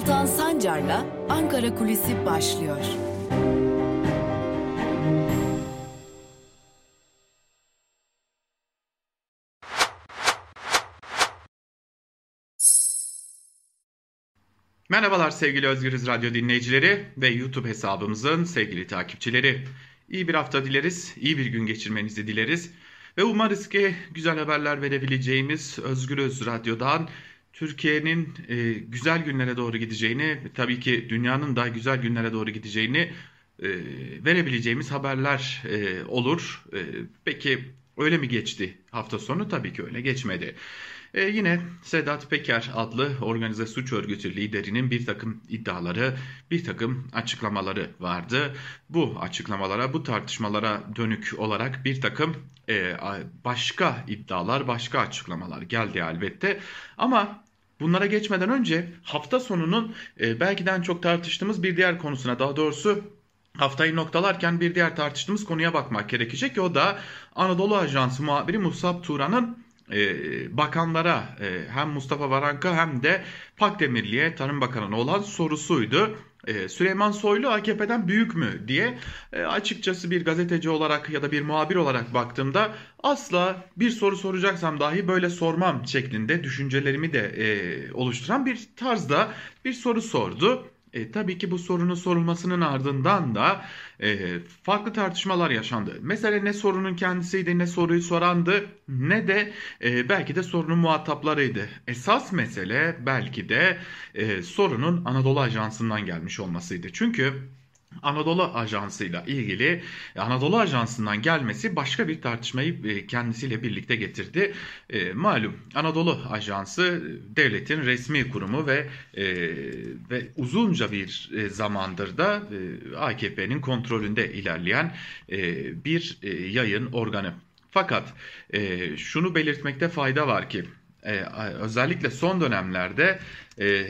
Altan Sancar'la Ankara Kulisi başlıyor. Merhabalar sevgili Özgürüz Radyo dinleyicileri ve YouTube hesabımızın sevgili takipçileri. İyi bir hafta dileriz, iyi bir gün geçirmenizi dileriz. Ve umarız ki güzel haberler verebileceğimiz Özgürüz Radyo'dan Türkiye'nin e, güzel günlere doğru gideceğini, tabii ki dünyanın da güzel günlere doğru gideceğini e, verebileceğimiz haberler e, olur. E, peki öyle mi geçti hafta sonu? Tabii ki öyle geçmedi. E, yine Sedat Peker adlı organize suç örgütü liderinin bir takım iddiaları, bir takım açıklamaları vardı. Bu açıklamalara, bu tartışmalara dönük olarak bir takım e, başka iddialar, başka açıklamalar geldi elbette. Ama bunlara geçmeden önce hafta sonunun e, belki de en çok tartıştığımız bir diğer konusuna, daha doğrusu haftayı noktalarken bir diğer tartıştığımız konuya bakmak gerekecek o da Anadolu Ajansı muhabiri Musab Turan'ın bakanlara e, hem Mustafa Varanka hem de Pakdemirli'ye Tarım Bakanı'na olan sorusuydu. E, Süleyman Soylu AKP'den büyük mü diye e, açıkçası bir gazeteci olarak ya da bir muhabir olarak baktığımda asla bir soru soracaksam dahi böyle sormam şeklinde düşüncelerimi de e, oluşturan bir tarzda bir soru sordu. E, tabii ki bu sorunun sorulmasının ardından da e, farklı tartışmalar yaşandı. Mesele ne sorunun kendisiydi, ne soruyu sorandı, ne de e, belki de sorunun muhataplarıydı. Esas mesele belki de e, sorunun Anadolu Ajansı'ndan gelmiş olmasıydı. Çünkü Anadolu Ajansı'yla ilgili Anadolu Ajansı'ndan gelmesi başka bir tartışmayı e, kendisiyle birlikte getirdi. E, malum Anadolu Ajansı devletin resmi kurumu ve e, ve uzunca bir e, zamandır da e, AKP'nin kontrolünde ilerleyen e, bir e, yayın organı. Fakat e, şunu belirtmekte fayda var ki e, özellikle son dönemlerde e,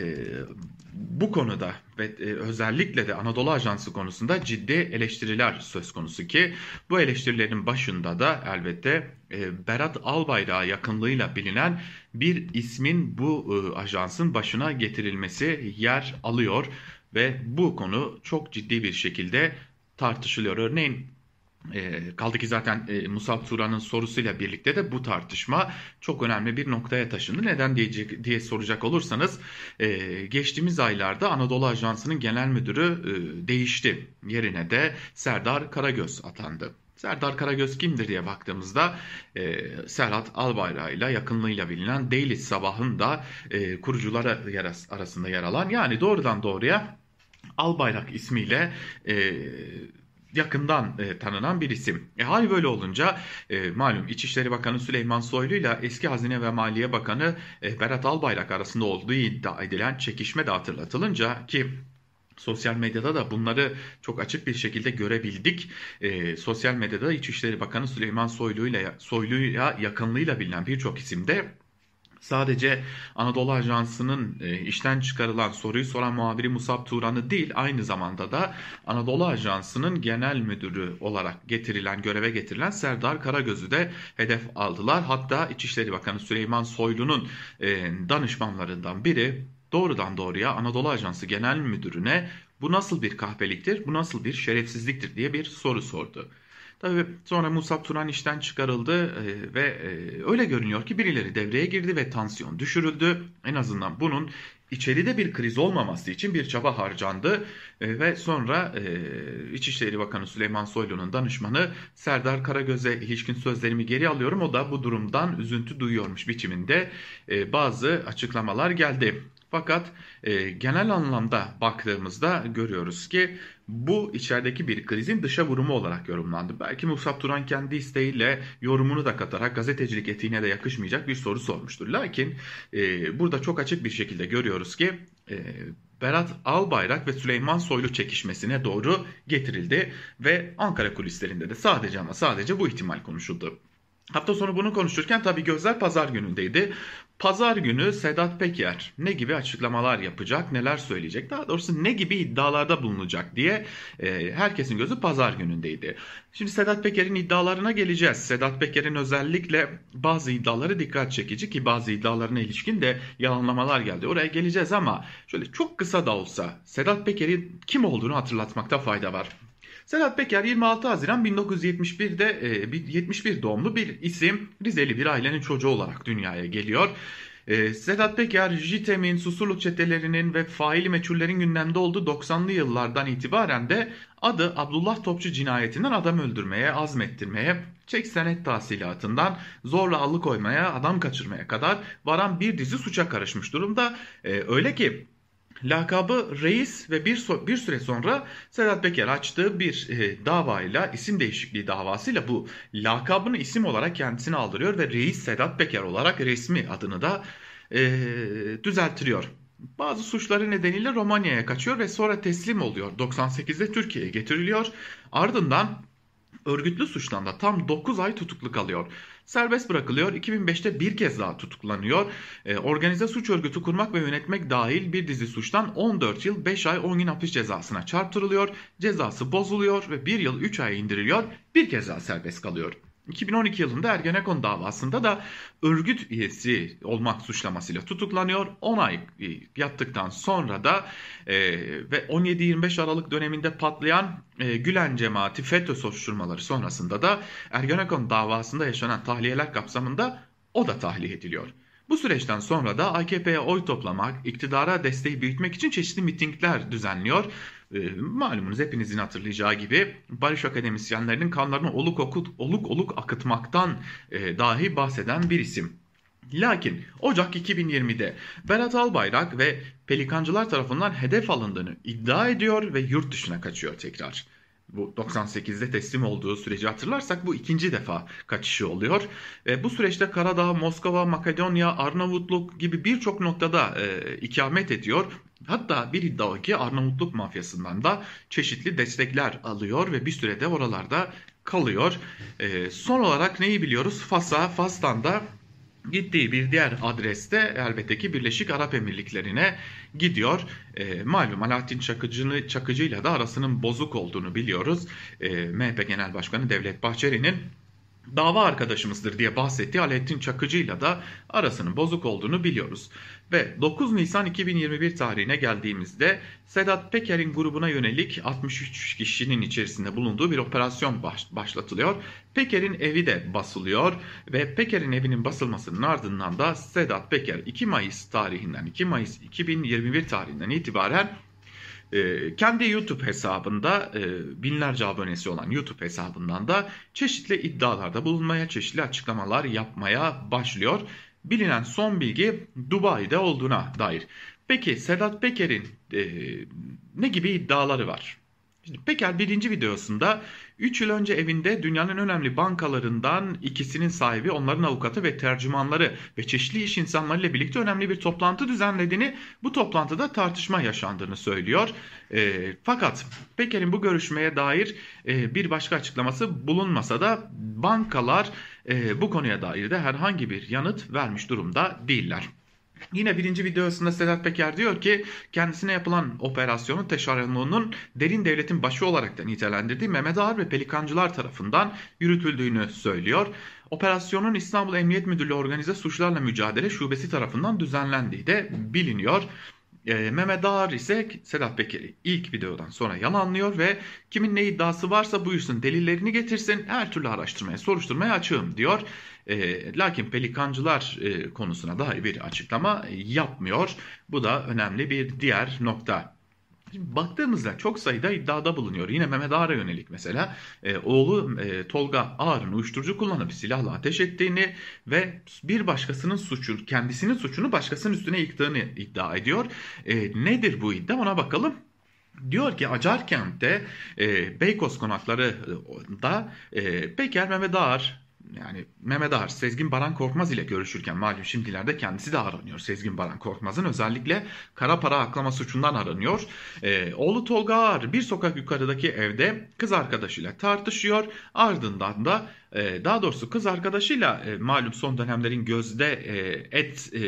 bu konuda ve e, özellikle de Anadolu Ajansı konusunda ciddi eleştiriler söz konusu ki bu eleştirilerin başında da elbette e, Berat Albayrak'a yakınlığıyla bilinen bir ismin bu e, ajansın başına getirilmesi yer alıyor ve bu konu çok ciddi bir şekilde tartışılıyor. Örneğin e, kaldı ki zaten e, Musab Turan'ın sorusuyla birlikte de bu tartışma çok önemli bir noktaya taşındı. Neden diyecek diye soracak olursanız e, geçtiğimiz aylarda Anadolu Ajansı'nın genel müdürü e, değişti. Yerine de Serdar Karagöz atandı. Serdar Karagöz kimdir diye baktığımızda e, Serhat Albayrak ile yakınlığıyla bilinen Daily Sabah'ın da e, kurucuları arasında yer alan yani doğrudan doğruya Albayrak ismiyle e, yakından e, tanınan bir isim. E, hal böyle olunca e, malum İçişleri Bakanı Süleyman Soylu ile eski Hazine ve Maliye Bakanı e, Berat Albayrak arasında olduğu iddia edilen çekişme de hatırlatılınca ki Sosyal medyada da bunları çok açık bir şekilde görebildik. E, sosyal medyada İçişleri Bakanı Süleyman Soylu ile Soylu'ya yakınlığıyla bilinen birçok isim de sadece Anadolu Ajansı'nın e, işten çıkarılan soruyu soran muhabiri Musab Turan'ı değil aynı zamanda da Anadolu Ajansı'nın genel müdürü olarak getirilen göreve getirilen Serdar Karagöz'ü de hedef aldılar. Hatta İçişleri Bakanı Süleyman Soylu'nun e, danışmanlarından biri doğrudan doğruya Anadolu Ajansı Genel Müdürü'ne bu nasıl bir kahpeliktir, bu nasıl bir şerefsizliktir diye bir soru sordu. Tabii sonra Musab Turan işten çıkarıldı e, ve e, öyle görünüyor ki birileri devreye girdi ve tansiyon düşürüldü. En azından bunun içeride bir kriz olmaması için bir çaba harcandı e, ve sonra İçişleri Bakanı Süleyman Soylu'nun danışmanı Serdar Karagöz'e ilişkin sözlerimi geri alıyorum. O da bu durumdan üzüntü duyuyormuş biçiminde bazı açıklamalar geldi. Fakat e, genel anlamda baktığımızda görüyoruz ki bu içerideki bir krizin dışa vurumu olarak yorumlandı. Belki Musab Turan kendi isteğiyle yorumunu da katarak gazetecilik etiğine de yakışmayacak bir soru sormuştur. Lakin e, burada çok açık bir şekilde görüyoruz ki e, Berat Albayrak ve Süleyman Soylu çekişmesine doğru getirildi ve Ankara kulislerinde de sadece ama sadece bu ihtimal konuşuldu. Hafta sonu bunu konuşurken tabii gözler pazar günündeydi. Pazar günü Sedat Peker ne gibi açıklamalar yapacak, neler söyleyecek, daha doğrusu ne gibi iddialarda bulunacak diye e, herkesin gözü pazar günündeydi. Şimdi Sedat Peker'in iddialarına geleceğiz. Sedat Peker'in özellikle bazı iddiaları dikkat çekici ki bazı iddialarına ilişkin de yalanlamalar geldi. Oraya geleceğiz ama şöyle çok kısa da olsa Sedat Peker'in kim olduğunu hatırlatmakta fayda var. Sedat Peker 26 Haziran 1971'de 71 e, doğumlu bir isim Rizeli bir ailenin çocuğu olarak dünyaya geliyor. E, Sedat Peker, JITEM'in, Susurluk çetelerinin ve faili meçhullerin gündemde olduğu 90'lı yıllardan itibaren de adı Abdullah Topçu cinayetinden adam öldürmeye, azmettirmeye, çek senet tahsilatından zorla alıkoymaya, adam kaçırmaya kadar varan bir dizi suça karışmış durumda. E, öyle ki Lakabı reis ve bir, bir süre sonra Sedat Peker açtığı bir e, davayla isim değişikliği davasıyla bu lakabını isim olarak kendisine aldırıyor ve reis Sedat Peker olarak resmi adını da e, düzeltiriyor. Bazı suçları nedeniyle Romanya'ya kaçıyor ve sonra teslim oluyor. 98'de Türkiye'ye getiriliyor. Ardından örgütlü suçtan da tam 9 ay tutuklu kalıyor. Serbest bırakılıyor. 2005'te bir kez daha tutuklanıyor. E, organize suç örgütü kurmak ve yönetmek dahil bir dizi suçtan 14 yıl 5 ay 10 gün hapis cezasına çarptırılıyor. Cezası bozuluyor ve 1 yıl 3 ay indiriliyor. Bir kez daha serbest kalıyor. 2012 yılında Ergenekon davasında da örgüt üyesi olmak suçlamasıyla tutuklanıyor. 10 ay e, yattıktan sonra da e, ve 17-25 Aralık döneminde patlayan e, Gülen cemaati FETÖ soruşturmaları sonrasında da Ergenekon davasında yaşanan tahliyeler kapsamında o da tahliye ediliyor. Bu süreçten sonra da AKP'ye oy toplamak, iktidara desteği büyütmek için çeşitli mitingler düzenliyor. E, malumunuz hepinizin hatırlayacağı gibi barış akademisyenlerinin kanlarını oluk oluk, oluk, oluk akıtmaktan e, dahi bahseden bir isim. Lakin Ocak 2020'de Berat Albayrak ve Pelikancılar tarafından hedef alındığını iddia ediyor ve yurt dışına kaçıyor tekrar bu 98'de teslim olduğu süreci hatırlarsak bu ikinci defa kaçışı oluyor. E, bu süreçte Karadağ, Moskova, Makedonya, Arnavutluk gibi birçok noktada e, ikamet ediyor. Hatta bir iddia ki Arnavutluk mafyasından da çeşitli destekler alıyor ve bir sürede oralarda kalıyor. E, son olarak neyi biliyoruz? Fas'a, Fas'tan da Gittiği bir diğer adreste elbette ki Birleşik Arap Emirlikleri'ne gidiyor. E, malum Alaaddin Çakıcı'nı, Çakıcı'yla da arasının bozuk olduğunu biliyoruz. E, MHP Genel Başkanı Devlet Bahçeli'nin dava arkadaşımızdır diye bahsettiği Alaaddin Çakıcı'yla da arasının bozuk olduğunu biliyoruz. Ve 9 Nisan 2021 tarihine geldiğimizde Sedat Peker'in grubuna yönelik 63 kişinin içerisinde bulunduğu bir operasyon baş, başlatılıyor. Peker'in evi de basılıyor ve Peker'in evinin basılmasının ardından da Sedat Peker 2 Mayıs tarihinden 2 Mayıs 2021 tarihinden itibaren e, kendi YouTube hesabında e, binlerce abonesi olan YouTube hesabından da çeşitli iddialarda bulunmaya, çeşitli açıklamalar yapmaya başlıyor. Bilinen son bilgi Dubai'de olduğuna dair. Peki Sedat Peker'in e, ne gibi iddiaları var? Şimdi Peker birinci videosunda 3 yıl önce evinde dünyanın önemli bankalarından ikisinin sahibi, onların avukatı ve tercümanları ve çeşitli iş insanlarıyla birlikte önemli bir toplantı düzenlediğini, bu toplantıda tartışma yaşandığını söylüyor. E, fakat Peker'in bu görüşmeye dair e, bir başka açıklaması bulunmasa da bankalar e, bu konuya dair de herhangi bir yanıt vermiş durumda değiller. Yine birinci videosunda Sedat Peker diyor ki kendisine yapılan operasyonun teşebbüsünün derin devletin başı olarak da nitelendirdiği Mehmet Ağar ve Pelikancılar tarafından yürütüldüğünü söylüyor. Operasyonun İstanbul Emniyet Müdürlüğü Organize Suçlarla Mücadele Şubesi tarafından düzenlendiği de biliniyor. E, Mehmet Ağar ise Sedat Peker'i ilk videodan sonra yalanlıyor ve kimin ne iddiası varsa buyursun delillerini getirsin her türlü araştırmaya soruşturmaya açığım diyor. E, lakin pelikancılar e, konusuna dair bir açıklama yapmıyor. Bu da önemli bir diğer nokta. Şimdi baktığımızda çok sayıda iddiada bulunuyor. Yine Mehmet Ağar'a yönelik mesela e, oğlu e, Tolga Ağar'ın uyuşturucu kullanıp silahla ateş ettiğini ve bir başkasının suçu, kendisinin suçunu başkasının üstüne yıktığını iddia ediyor. E, nedir bu iddia ona bakalım. Diyor ki Acarkent'te e, Beykoz konaklarında e, Peker Mehmet Ağar yani Mehmet Ağar, Sezgin Baran Korkmaz ile görüşürken malum şimdilerde kendisi de aranıyor. Sezgin Baran Korkmaz'ın özellikle kara para aklama suçundan aranıyor. Ee, oğlu Tolga Ağar bir sokak yukarıdaki evde kız arkadaşıyla tartışıyor. Ardından da e, daha doğrusu kız arkadaşıyla e, malum son dönemlerin gözde e, et e,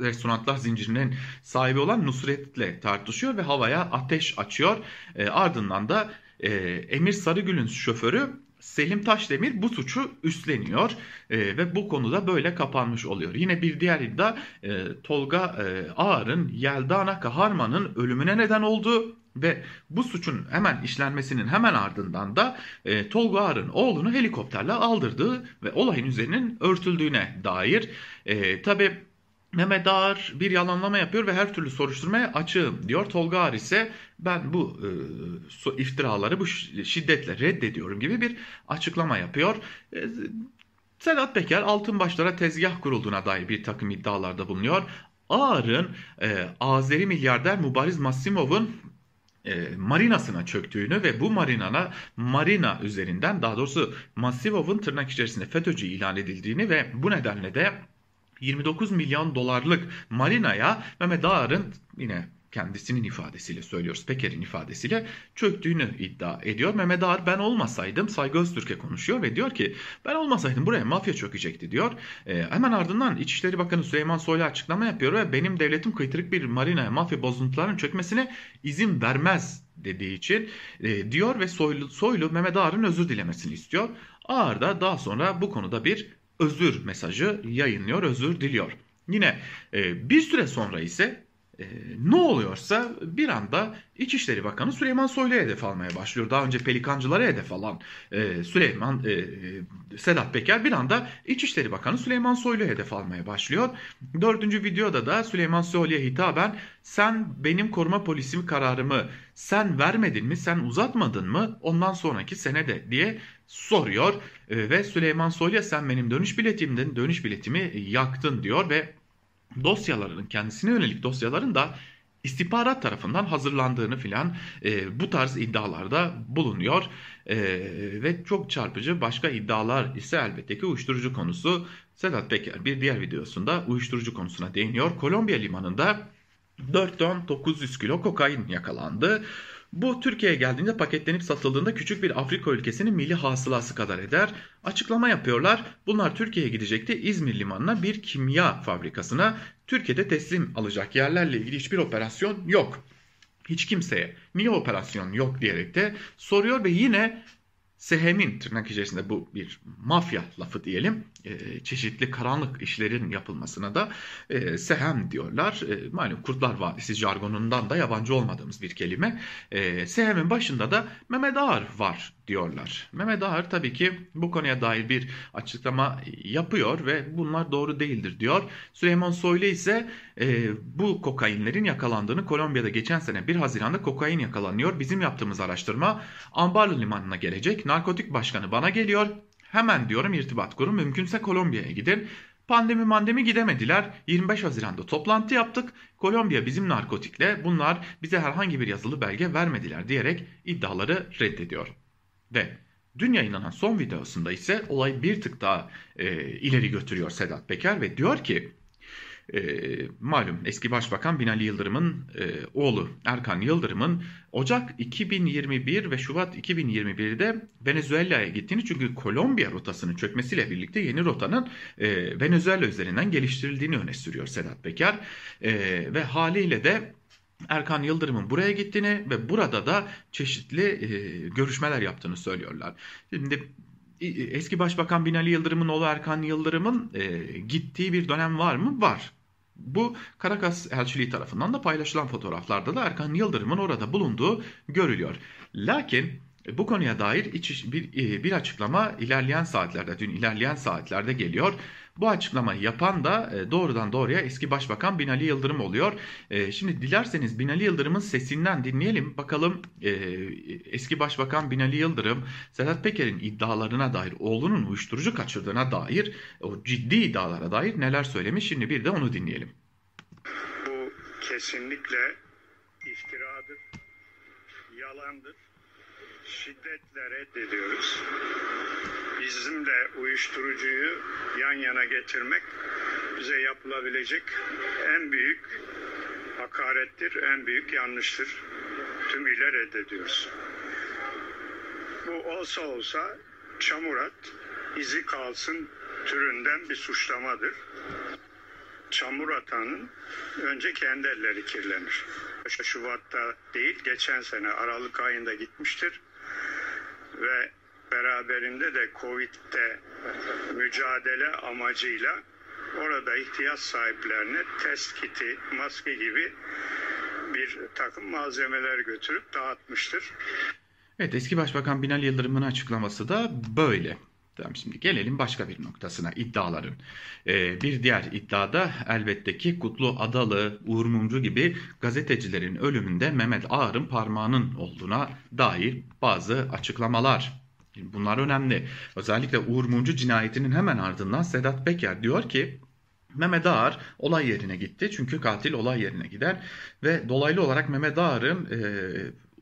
restoranlar zincirinin sahibi olan Nusret'le tartışıyor ve havaya ateş açıyor. E, ardından da e, Emir Sarıgül'ün şoförü Selim Taşdemir bu suçu üstleniyor e, ve bu konuda böyle kapanmış oluyor. Yine bir diğer iddia e, Tolga e, Ağar'ın Yeldana Kaharman'ın ölümüne neden olduğu ve bu suçun hemen işlenmesinin hemen ardından da e, Tolga Ağar'ın oğlunu helikopterle aldırdığı ve olayın üzerinin örtüldüğüne dair. E, Tabi Mehmet Ağar bir yalanlama yapıyor ve her türlü soruşturmaya açığım diyor. Tolga Ağar ise ben bu e, iftiraları bu şiddetle reddediyorum gibi bir açıklama yapıyor. E, Sedat Peker altın başlara tezgah kurulduğuna dair bir takım iddialarda bulunuyor. Ağar'ın e, Azeri milyarder Mubariz Masimov'un e, marinasına çöktüğünü ve bu marinana marina üzerinden daha doğrusu Masivov'un tırnak içerisinde FETÖ'cü ilan edildiğini ve bu nedenle de 29 milyon dolarlık marinaya Mehmet Ağar'ın yine kendisinin ifadesiyle söylüyoruz. Peker'in ifadesiyle çöktüğünü iddia ediyor. Mehmet Ağar ben olmasaydım Saygı Öztürk'e konuşuyor ve diyor ki ben olmasaydım buraya mafya çökecekti diyor. E, hemen ardından İçişleri Bakanı Süleyman Soylu açıklama yapıyor ve benim devletim kıytırık bir marinaya mafya bozuntularının çökmesine izin vermez dediği için e, diyor ve Soylu, Soylu Mehmet Ağar'ın özür dilemesini istiyor. Ağar da daha sonra bu konuda bir özür mesajı yayınlıyor, özür diliyor. Yine e, bir süre sonra ise e, ne oluyorsa bir anda İçişleri Bakanı Süleyman Soylu'ya hedef almaya başlıyor. Daha önce pelikancılara hedef alan e, Süleyman e, Sedat Peker bir anda İçişleri Bakanı Süleyman Soylu'ya hedef almaya başlıyor. Dördüncü videoda da Süleyman Soylu'ya hitaben sen benim koruma polisim kararımı sen vermedin mi sen uzatmadın mı ondan sonraki senede diye soruyor. E, ve Süleyman Soylu'ya sen benim dönüş biletimden dönüş biletimi yaktın diyor ve dosyalarının kendisine yönelik dosyaların da istihbarat tarafından hazırlandığını filan e, bu tarz iddialarda bulunuyor. E, ve çok çarpıcı başka iddialar ise elbette ki uyuşturucu konusu. Sedat Peker bir diğer videosunda uyuşturucu konusuna değiniyor. Kolombiya limanında 4 ton 900 kilo kokain yakalandı. Bu Türkiye'ye geldiğinde paketlenip satıldığında küçük bir Afrika ülkesinin milli hasılası kadar eder. Açıklama yapıyorlar. Bunlar Türkiye'ye gidecekti. İzmir limanına bir kimya fabrikasına Türkiye'de teslim alacak yerlerle ilgili hiçbir operasyon yok. Hiç kimseye niye operasyon yok diyerek de soruyor ve yine Sehem'in tırnak içerisinde bu bir mafya lafı diyelim e, çeşitli karanlık işlerin yapılmasına da e, Sehem diyorlar. E, malum Kurtlar Vadisi jargonundan da yabancı olmadığımız bir kelime. E, Sehem'in başında da Mehmet Ağar var diyorlar. Mehmet Ağar tabii ki bu konuya dair bir açıklama yapıyor ve bunlar doğru değildir diyor. Süleyman Soylu ise e, bu kokainlerin yakalandığını Kolombiya'da geçen sene 1 Haziran'da kokain yakalanıyor. Bizim yaptığımız araştırma Ambarlı Limanı'na gelecek. Narkotik başkanı bana geliyor. Hemen diyorum irtibat kurun. Mümkünse Kolombiya'ya gidin. Pandemi mandemi gidemediler. 25 Haziran'da toplantı yaptık. Kolombiya bizim narkotikle bunlar bize herhangi bir yazılı belge vermediler diyerek iddiaları reddediyor. Ve dün yayınlanan son videosunda ise olay bir tık daha e, ileri götürüyor Sedat Peker ve diyor ki e, malum eski başbakan Binali Yıldırım'ın e, oğlu Erkan Yıldırım'ın Ocak 2021 ve Şubat 2021'de Venezuela'ya gittiğini çünkü Kolombiya rotasının çökmesiyle birlikte yeni rotanın e, Venezuela üzerinden geliştirildiğini öne sürüyor Sedat Peker. E, ve haliyle de Erkan Yıldırım'ın buraya gittiğini ve burada da çeşitli e, görüşmeler yaptığını söylüyorlar. Şimdi eski Başbakan Binali Yıldırım'ın oğlu Erkan Yıldırım'ın e, gittiği bir dönem var mı? Var. Bu Karakas elçiliği tarafından da paylaşılan fotoğraflarda da Erkan Yıldırım'ın orada bulunduğu görülüyor. Lakin bu konuya dair bir, e, bir açıklama ilerleyen saatlerde, dün ilerleyen saatlerde geliyor. Bu açıklamayı yapan da e, doğrudan doğruya eski başbakan Binali Yıldırım oluyor. E, şimdi dilerseniz Binali Yıldırım'ın sesinden dinleyelim. Bakalım eski başbakan Binali Yıldırım Sedat Peker'in iddialarına dair, oğlunun uyuşturucu kaçırdığına dair, o ciddi iddialara dair neler söylemiş. Şimdi bir de onu dinleyelim. Bu kesinlikle iftiradır, yalandır şiddetle reddediyoruz. Bizimle uyuşturucuyu yan yana getirmek bize yapılabilecek en büyük hakarettir, en büyük yanlıştır. Tümüyle reddediyoruz. Bu olsa olsa çamurat izi kalsın türünden bir suçlamadır. Çamur atanın önce kendi elleri kirlenir. Şubat'ta değil, geçen sene Aralık ayında gitmiştir. Ve beraberinde de Covid'de mücadele amacıyla orada ihtiyaç sahiplerine test kiti, maske gibi bir takım malzemeler götürüp dağıtmıştır. Evet eski Başbakan Binali Yıldırım'ın açıklaması da böyle. Tamam şimdi gelelim başka bir noktasına iddiaların. Ee, bir diğer iddiada elbette ki Kutlu Adalı, Uğur Mumcu gibi gazetecilerin ölümünde Mehmet Ağar'ın parmağının olduğuna dair bazı açıklamalar. Bunlar önemli. Özellikle Uğur Mumcu cinayetinin hemen ardından Sedat Peker diyor ki Mehmet Ağar olay yerine gitti. Çünkü katil olay yerine gider ve dolaylı olarak Mehmet Ağar'ın e,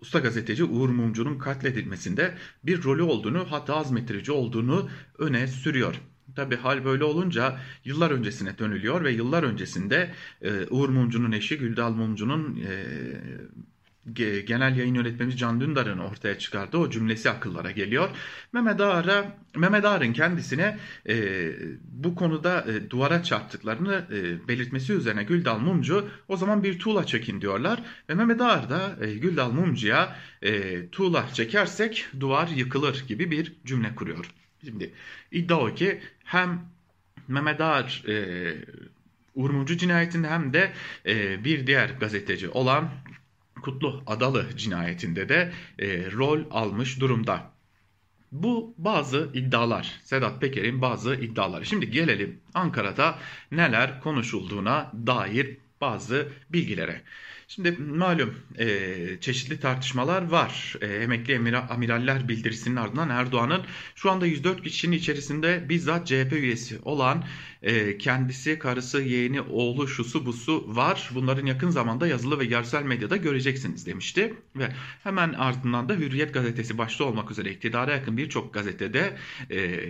usta gazeteci Uğur Mumcu'nun katledilmesinde bir rolü olduğunu hatta azmettirici olduğunu öne sürüyor. Tabi hal böyle olunca yıllar öncesine dönülüyor ve yıllar öncesinde e, Uğur Mumcu'nun eşi Güldal Mumcu'nun e, genel yayın yönetmenimiz Can Dündar'ın ortaya çıkardığı o cümlesi akıllara geliyor. Mehmet Ağar'a, Mehmet Ağar'ın kendisine e, bu konuda e, duvara çarptıklarını e, belirtmesi üzerine Güldal Mumcu o zaman bir tuğla çekin diyorlar. Ve Mehmet Ağar da e, Güldal Mumcu'ya e, tuğla çekersek duvar yıkılır gibi bir cümle kuruyor. Şimdi iddia o ki hem Mehmet Ağar e, Uğur Mumcu cinayetinde hem de e, bir diğer gazeteci olan Kutlu Adalı cinayetinde de e, rol almış durumda. Bu bazı iddialar. Sedat Peker'in bazı iddiaları. Şimdi gelelim Ankara'da neler konuşulduğuna dair bazı bilgilere. Şimdi malum e, çeşitli tartışmalar var. E, emekli emira, amiraller bildirisinin ardından Erdoğan'ın şu anda 104 kişinin içerisinde bizzat CHP üyesi olan e, kendisi, karısı, yeğeni, oğlu, şusu, busu var. Bunların yakın zamanda yazılı ve görsel medyada göreceksiniz demişti. Ve hemen ardından da Hürriyet gazetesi başta olmak üzere iktidara yakın birçok gazetede e,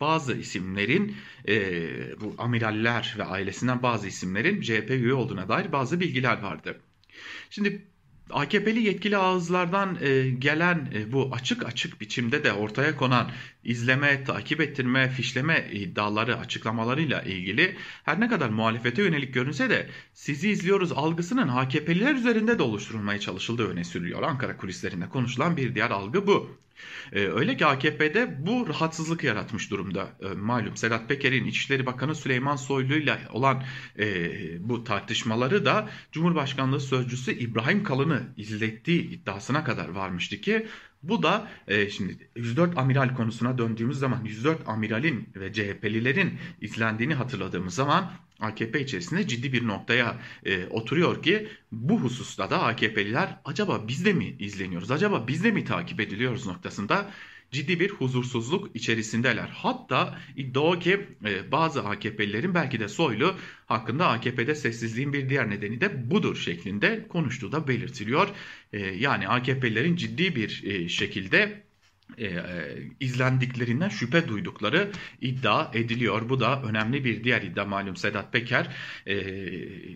bazı isimlerin e, bu amiraller ve ailesinden bazı isimlerin CHP üye olduğuna dair bazı bilgiler vardı. Şimdi AKP'li yetkili ağızlardan e, gelen e, bu açık açık biçimde de ortaya konan izleme, takip ettirme, fişleme iddiaları, açıklamalarıyla ilgili her ne kadar muhalefete yönelik görünse de sizi izliyoruz algısının AKP'liler üzerinde de oluşturulmaya çalışıldığı öne sürüyor. Ankara kulislerinde konuşulan bir diğer algı bu. Ee, öyle ki AKP'de bu rahatsızlık yaratmış durumda. Ee, malum Sedat Peker'in İçişleri Bakanı Süleyman Soylu ile olan e, bu tartışmaları da Cumhurbaşkanlığı Sözcüsü İbrahim Kalın'ı izlettiği iddiasına kadar varmıştı ki bu da e, şimdi 104 amiral konusuna döndüğümüz zaman 104 amiralin ve CHP'lilerin izlendiğini hatırladığımız zaman AKP içerisinde ciddi bir noktaya e, oturuyor ki bu hususta da AKP'liler acaba biz de mi izleniyoruz, acaba biz de mi takip ediliyoruz noktasında ciddi bir huzursuzluk içerisindeler. Hatta iddia ki e, bazı AKP'lilerin belki de Soylu hakkında AKP'de sessizliğin bir diğer nedeni de budur şeklinde konuştuğu da belirtiliyor. E, yani AKP'lilerin ciddi bir e, şekilde e, e, izlendiklerinden şüphe duydukları iddia ediliyor. Bu da önemli bir diğer iddia malum Sedat Peker, e,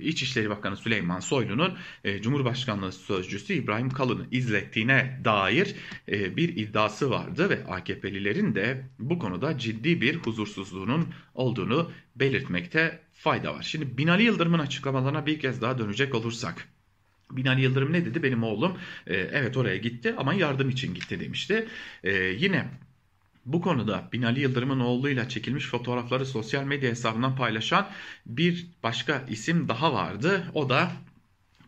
İçişleri Bakanı Süleyman Soylu'nun e, Cumhurbaşkanlığı Sözcüsü İbrahim Kalın'ı izlettiğine dair e, bir iddiası vardı ve AKP'lilerin de bu konuda ciddi bir huzursuzluğunun olduğunu belirtmekte fayda var. Şimdi Binali Yıldırım'ın açıklamalarına bir kez daha dönecek olursak. Binali Yıldırım ne dedi? Benim oğlum e, evet oraya gitti ama yardım için gitti demişti. E, yine bu konuda Binali Yıldırım'ın oğluyla çekilmiş fotoğrafları sosyal medya hesabından paylaşan bir başka isim daha vardı. O da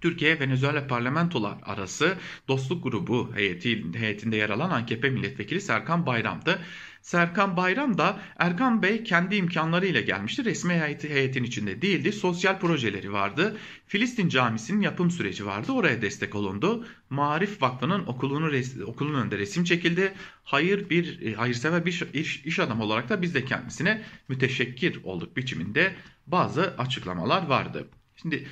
Türkiye Venezuela parlamentolar arası dostluk grubu heyeti, heyetinde yer alan AKP milletvekili Serkan Bayram'dı. Serkan Bayram da Erkan Bey kendi imkanlarıyla gelmişti. Resmi heyeti, heyetin içinde değildi. Sosyal projeleri vardı. Filistin Camisi'nin yapım süreci vardı. Oraya destek olundu. Marif Vakfı'nın okulunu okulun önünde resim çekildi. Hayır bir e, hayırsever bir iş, iş adamı olarak da biz de kendisine müteşekkir olduk biçiminde bazı açıklamalar vardı. Şimdi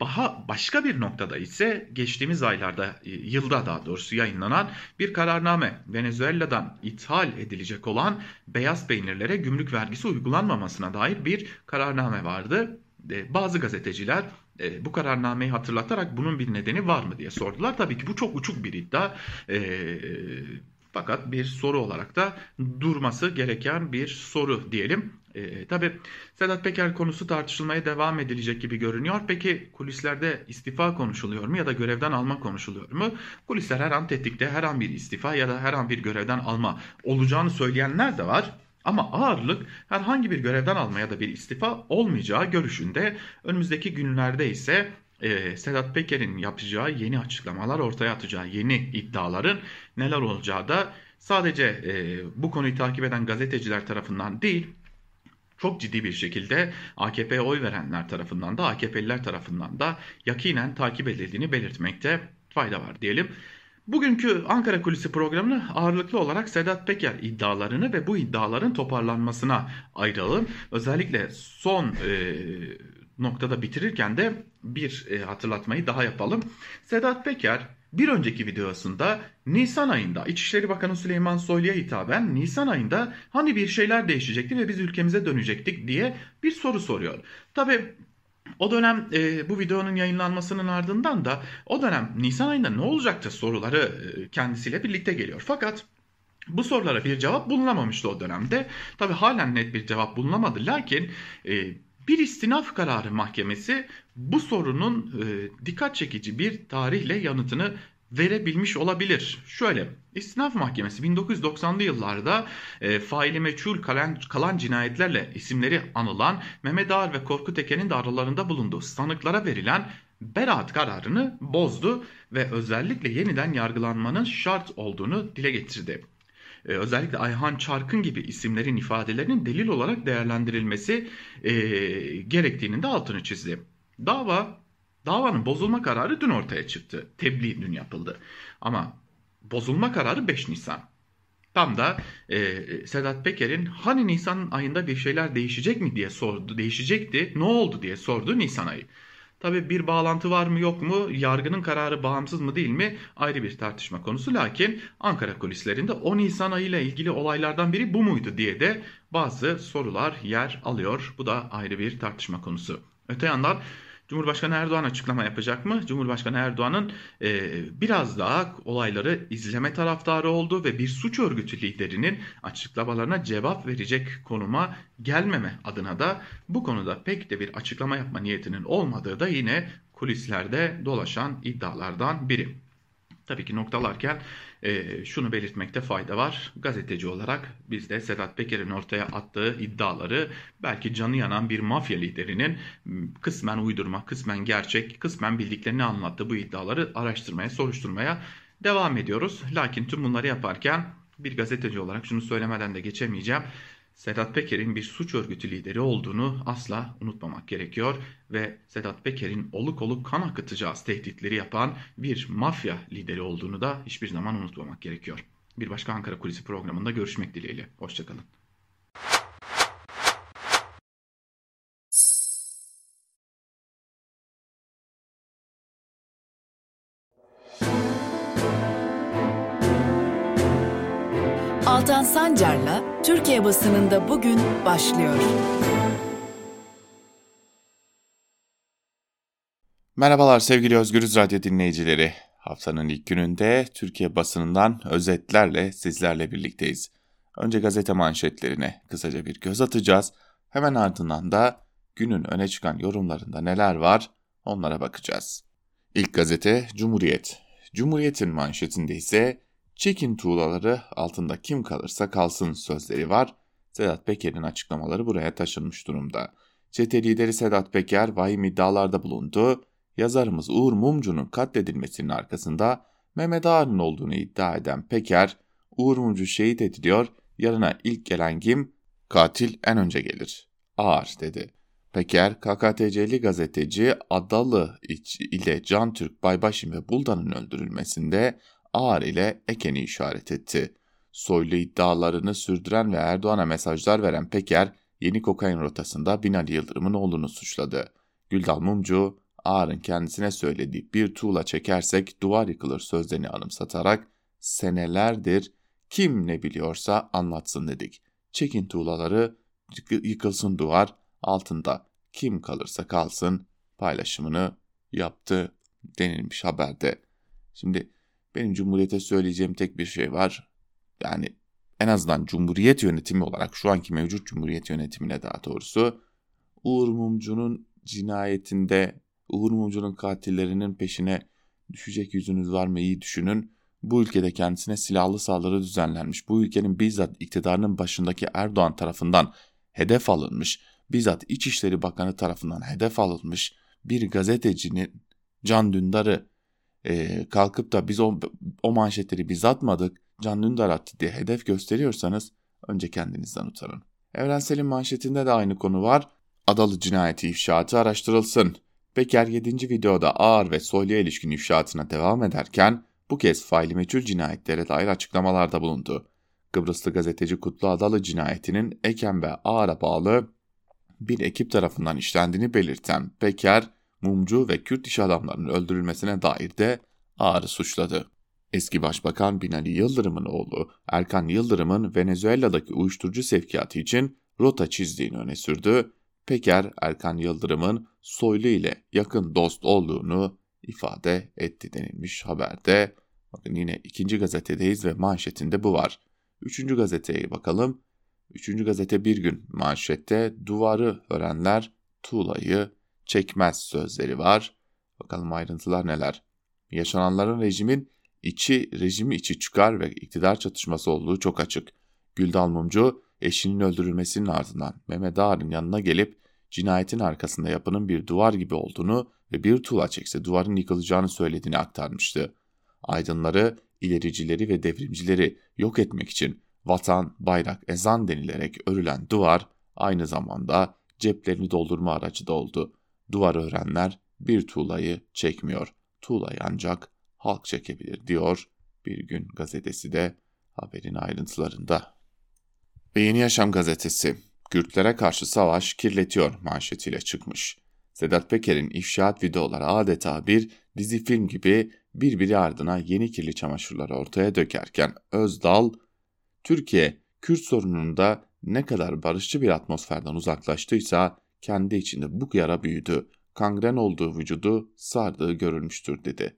Daha başka bir noktada ise geçtiğimiz aylarda, e, yılda daha doğrusu yayınlanan bir kararname Venezuela'dan ithal edilecek olan beyaz peynirlere gümrük vergisi uygulanmamasına dair bir kararname vardı. E, bazı gazeteciler e, bu kararnameyi hatırlatarak bunun bir nedeni var mı diye sordular. Tabii ki bu çok uçuk bir iddia. Fakat bir soru olarak da durması gereken bir soru diyelim. E, tabii Sedat Peker konusu tartışılmaya devam edilecek gibi görünüyor. Peki kulislerde istifa konuşuluyor mu ya da görevden alma konuşuluyor mu? Kulisler her an tetikte her an bir istifa ya da her an bir görevden alma olacağını söyleyenler de var. Ama ağırlık herhangi bir görevden alma ya da bir istifa olmayacağı görüşünde. Önümüzdeki günlerde ise e, Sedat Peker'in yapacağı yeni açıklamalar, ortaya atacağı yeni iddiaların neler olacağı da sadece e, bu konuyu takip eden gazeteciler tarafından değil, çok ciddi bir şekilde AKP'ye oy verenler tarafından da AKP'liler tarafından da yakinen takip edildiğini belirtmekte fayda var diyelim. Bugünkü Ankara Kulisi programını ağırlıklı olarak Sedat Peker iddialarını ve bu iddiaların toparlanmasına ayıralım. Özellikle son e, noktada bitirirken de bir e, hatırlatmayı daha yapalım. Sedat Peker bir önceki videosunda Nisan ayında İçişleri Bakanı Süleyman Soylu'ya hitaben Nisan ayında hani bir şeyler değişecekti ve biz ülkemize dönecektik diye bir soru soruyor. Tabi o dönem e, bu videonun yayınlanmasının ardından da o dönem Nisan ayında ne olacaktı soruları e, kendisiyle birlikte geliyor. Fakat bu sorulara bir cevap bulunamamıştı o dönemde. Tabi halen net bir cevap bulunamadı. Lakin e, bir istinaf kararı mahkemesi bu sorunun e, dikkat çekici bir tarihle yanıtını verebilmiş olabilir. Şöyle İstinaf Mahkemesi 1990'lı yıllarda e, faili meçhul kalan, kalan cinayetlerle isimleri anılan Mehmet Ağar ve Korkut Eken'in de aralarında bulunduğu sanıklara verilen beraat kararını bozdu ve özellikle yeniden yargılanmanın şart olduğunu dile getirdi. Ee, özellikle Ayhan Çarkın gibi isimlerin ifadelerinin delil olarak değerlendirilmesi e, gerektiğinin de altını çizdi. Dava davanın bozulma kararı dün ortaya çıktı. Tebliğ dün yapıldı. Ama bozulma kararı 5 Nisan. Tam da e, Sedat Peker'in hani Nisan ayında bir şeyler değişecek mi diye sordu. Değişecekti. Ne oldu diye sordu Nisan ayı. Tabi bir bağlantı var mı yok mu, yargının kararı bağımsız mı değil mi ayrı bir tartışma konusu. Lakin Ankara kulislerinde 10 Nisan ayı ile ilgili olaylardan biri bu muydu diye de bazı sorular yer alıyor. Bu da ayrı bir tartışma konusu. Öte yandan Cumhurbaşkanı Erdoğan açıklama yapacak mı? Cumhurbaşkanı Erdoğan'ın e, biraz daha olayları izleme taraftarı oldu ve bir suç örgütü liderinin açıklamalarına cevap verecek konuma gelmeme adına da bu konuda pek de bir açıklama yapma niyetinin olmadığı da yine kulislerde dolaşan iddialardan biri. Tabii ki noktalarken e, şunu belirtmekte fayda var. Gazeteci olarak biz de Sedat Peker'in ortaya attığı iddiaları belki canı yanan bir mafya liderinin kısmen uydurma, kısmen gerçek, kısmen bildiklerini anlattığı bu iddiaları araştırmaya, soruşturmaya devam ediyoruz. Lakin tüm bunları yaparken bir gazeteci olarak şunu söylemeden de geçemeyeceğim. Sedat Peker'in bir suç örgütü lideri olduğunu asla unutmamak gerekiyor ve Sedat Peker'in oluk oluk kan akıtacağız tehditleri yapan bir mafya lideri olduğunu da hiçbir zaman unutmamak gerekiyor. Bir başka Ankara Kulisi programında görüşmek dileğiyle. Hoşçakalın. Altan Sancar'la Türkiye basınında bugün başlıyor. Merhabalar sevgili Özgürüz Radyo dinleyicileri. Haftanın ilk gününde Türkiye basınından özetlerle sizlerle birlikteyiz. Önce gazete manşetlerine kısaca bir göz atacağız. Hemen ardından da günün öne çıkan yorumlarında neler var onlara bakacağız. İlk gazete Cumhuriyet. Cumhuriyet'in manşetinde ise Çekin tuğlaları altında kim kalırsa kalsın sözleri var. Sedat Peker'in açıklamaları buraya taşınmış durumda. Çete lideri Sedat Peker vahim iddialarda bulundu. Yazarımız Uğur Mumcu'nun katledilmesinin arkasında Mehmet Ağar'ın olduğunu iddia eden Peker, Uğur Mumcu şehit ediliyor, yarına ilk gelen kim? Katil en önce gelir. Ağar dedi. Peker, KKTC'li gazeteci Adalı ile Can Türk Baybaşim ve Buldan'ın öldürülmesinde Ağar ile Eken'i işaret etti. Soylu iddialarını sürdüren ve Erdoğan'a mesajlar veren Peker, yeni kokain rotasında Binali Yıldırım'ın oğlunu suçladı. Güldal Mumcu, Ağar'ın kendisine söylediği bir tuğla çekersek duvar yıkılır sözlerini anımsatarak senelerdir kim ne biliyorsa anlatsın dedik. Çekin tuğlaları yıkılsın duvar altında kim kalırsa kalsın paylaşımını yaptı denilmiş haberde. Şimdi benim Cumhuriyet'e söyleyeceğim tek bir şey var. Yani en azından Cumhuriyet yönetimi olarak şu anki mevcut Cumhuriyet yönetimine daha doğrusu Uğur Mumcu'nun cinayetinde Uğur Mumcu'nun katillerinin peşine düşecek yüzünüz var mı iyi düşünün. Bu ülkede kendisine silahlı saldırı düzenlenmiş. Bu ülkenin bizzat iktidarının başındaki Erdoğan tarafından hedef alınmış. Bizzat İçişleri Bakanı tarafından hedef alınmış bir gazetecinin Can Dündar'ı e, kalkıp da biz o, o manşetleri biz atmadık Can Dündar attı diye hedef gösteriyorsanız önce kendinizden utanın. Evrensel'in manşetinde de aynı konu var. Adalı cinayeti ifşaatı araştırılsın. Peker 7. videoda ağır ve soyluya ilişkin ifşaatına devam ederken bu kez faili meçhul cinayetlere dair açıklamalarda bulundu. Kıbrıslı gazeteci Kutlu Adalı cinayetinin Eken ve Ağar'a bağlı bir ekip tarafından işlendiğini belirten Peker, Mumcu ve Kürt iş adamlarının öldürülmesine dair de Ağar'ı suçladı. Eski Başbakan Binali Yıldırım'ın oğlu Erkan Yıldırım'ın Venezuela'daki uyuşturucu sevkiyatı için rota çizdiğini öne sürdü. Peker, Erkan Yıldırım'ın Soylu ile yakın dost olduğunu ifade etti denilmiş haberde. Bakın yine ikinci gazetedeyiz ve manşetinde bu var. Üçüncü gazeteye bakalım. Üçüncü gazete bir gün manşette duvarı örenler tuğlayı çekmez sözleri var. Bakalım ayrıntılar neler. Yaşananların rejimin içi rejimi içi çıkar ve iktidar çatışması olduğu çok açık. Güldal Mumcu eşinin öldürülmesinin ardından Mehmet Ağar'ın yanına gelip cinayetin arkasında yapının bir duvar gibi olduğunu ve bir tuğla çekse duvarın yıkılacağını söylediğini aktarmıştı. Aydınları, ilericileri ve devrimcileri yok etmek için vatan, bayrak, ezan denilerek örülen duvar aynı zamanda ceplerini doldurma aracı da oldu. Duvar öğrenler bir tuğlayı çekmiyor. Tuğlayı ancak halk çekebilir diyor Bir Gün gazetesi de haberin ayrıntılarında. Ve Yeni Yaşam gazetesi Kürtlere karşı savaş kirletiyor manşetiyle çıkmış. Sedat Peker'in ifşaat videoları adeta bir dizi film gibi birbiri ardına yeni kirli çamaşırları ortaya dökerken Özdal, Türkiye Kürt sorununda ne kadar barışçı bir atmosferden uzaklaştıysa kendi içinde bu yara büyüdü, kangren olduğu vücudu sardığı görülmüştür dedi.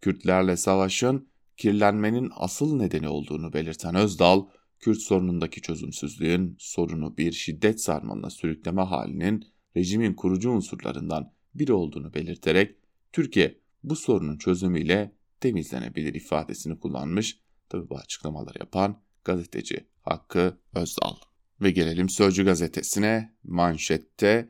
Kürtlerle savaşın kirlenmenin asıl nedeni olduğunu belirten Özdal, Kürt sorunundaki çözümsüzlüğün sorunu bir şiddet sarmalına sürükleme halinin rejimin kurucu unsurlarından biri olduğunu belirterek Türkiye bu sorunun çözümüyle temizlenebilir ifadesini kullanmış. Tabi bu açıklamaları yapan gazeteci Hakkı Özdal. Ve gelelim Sözcü gazetesine manşette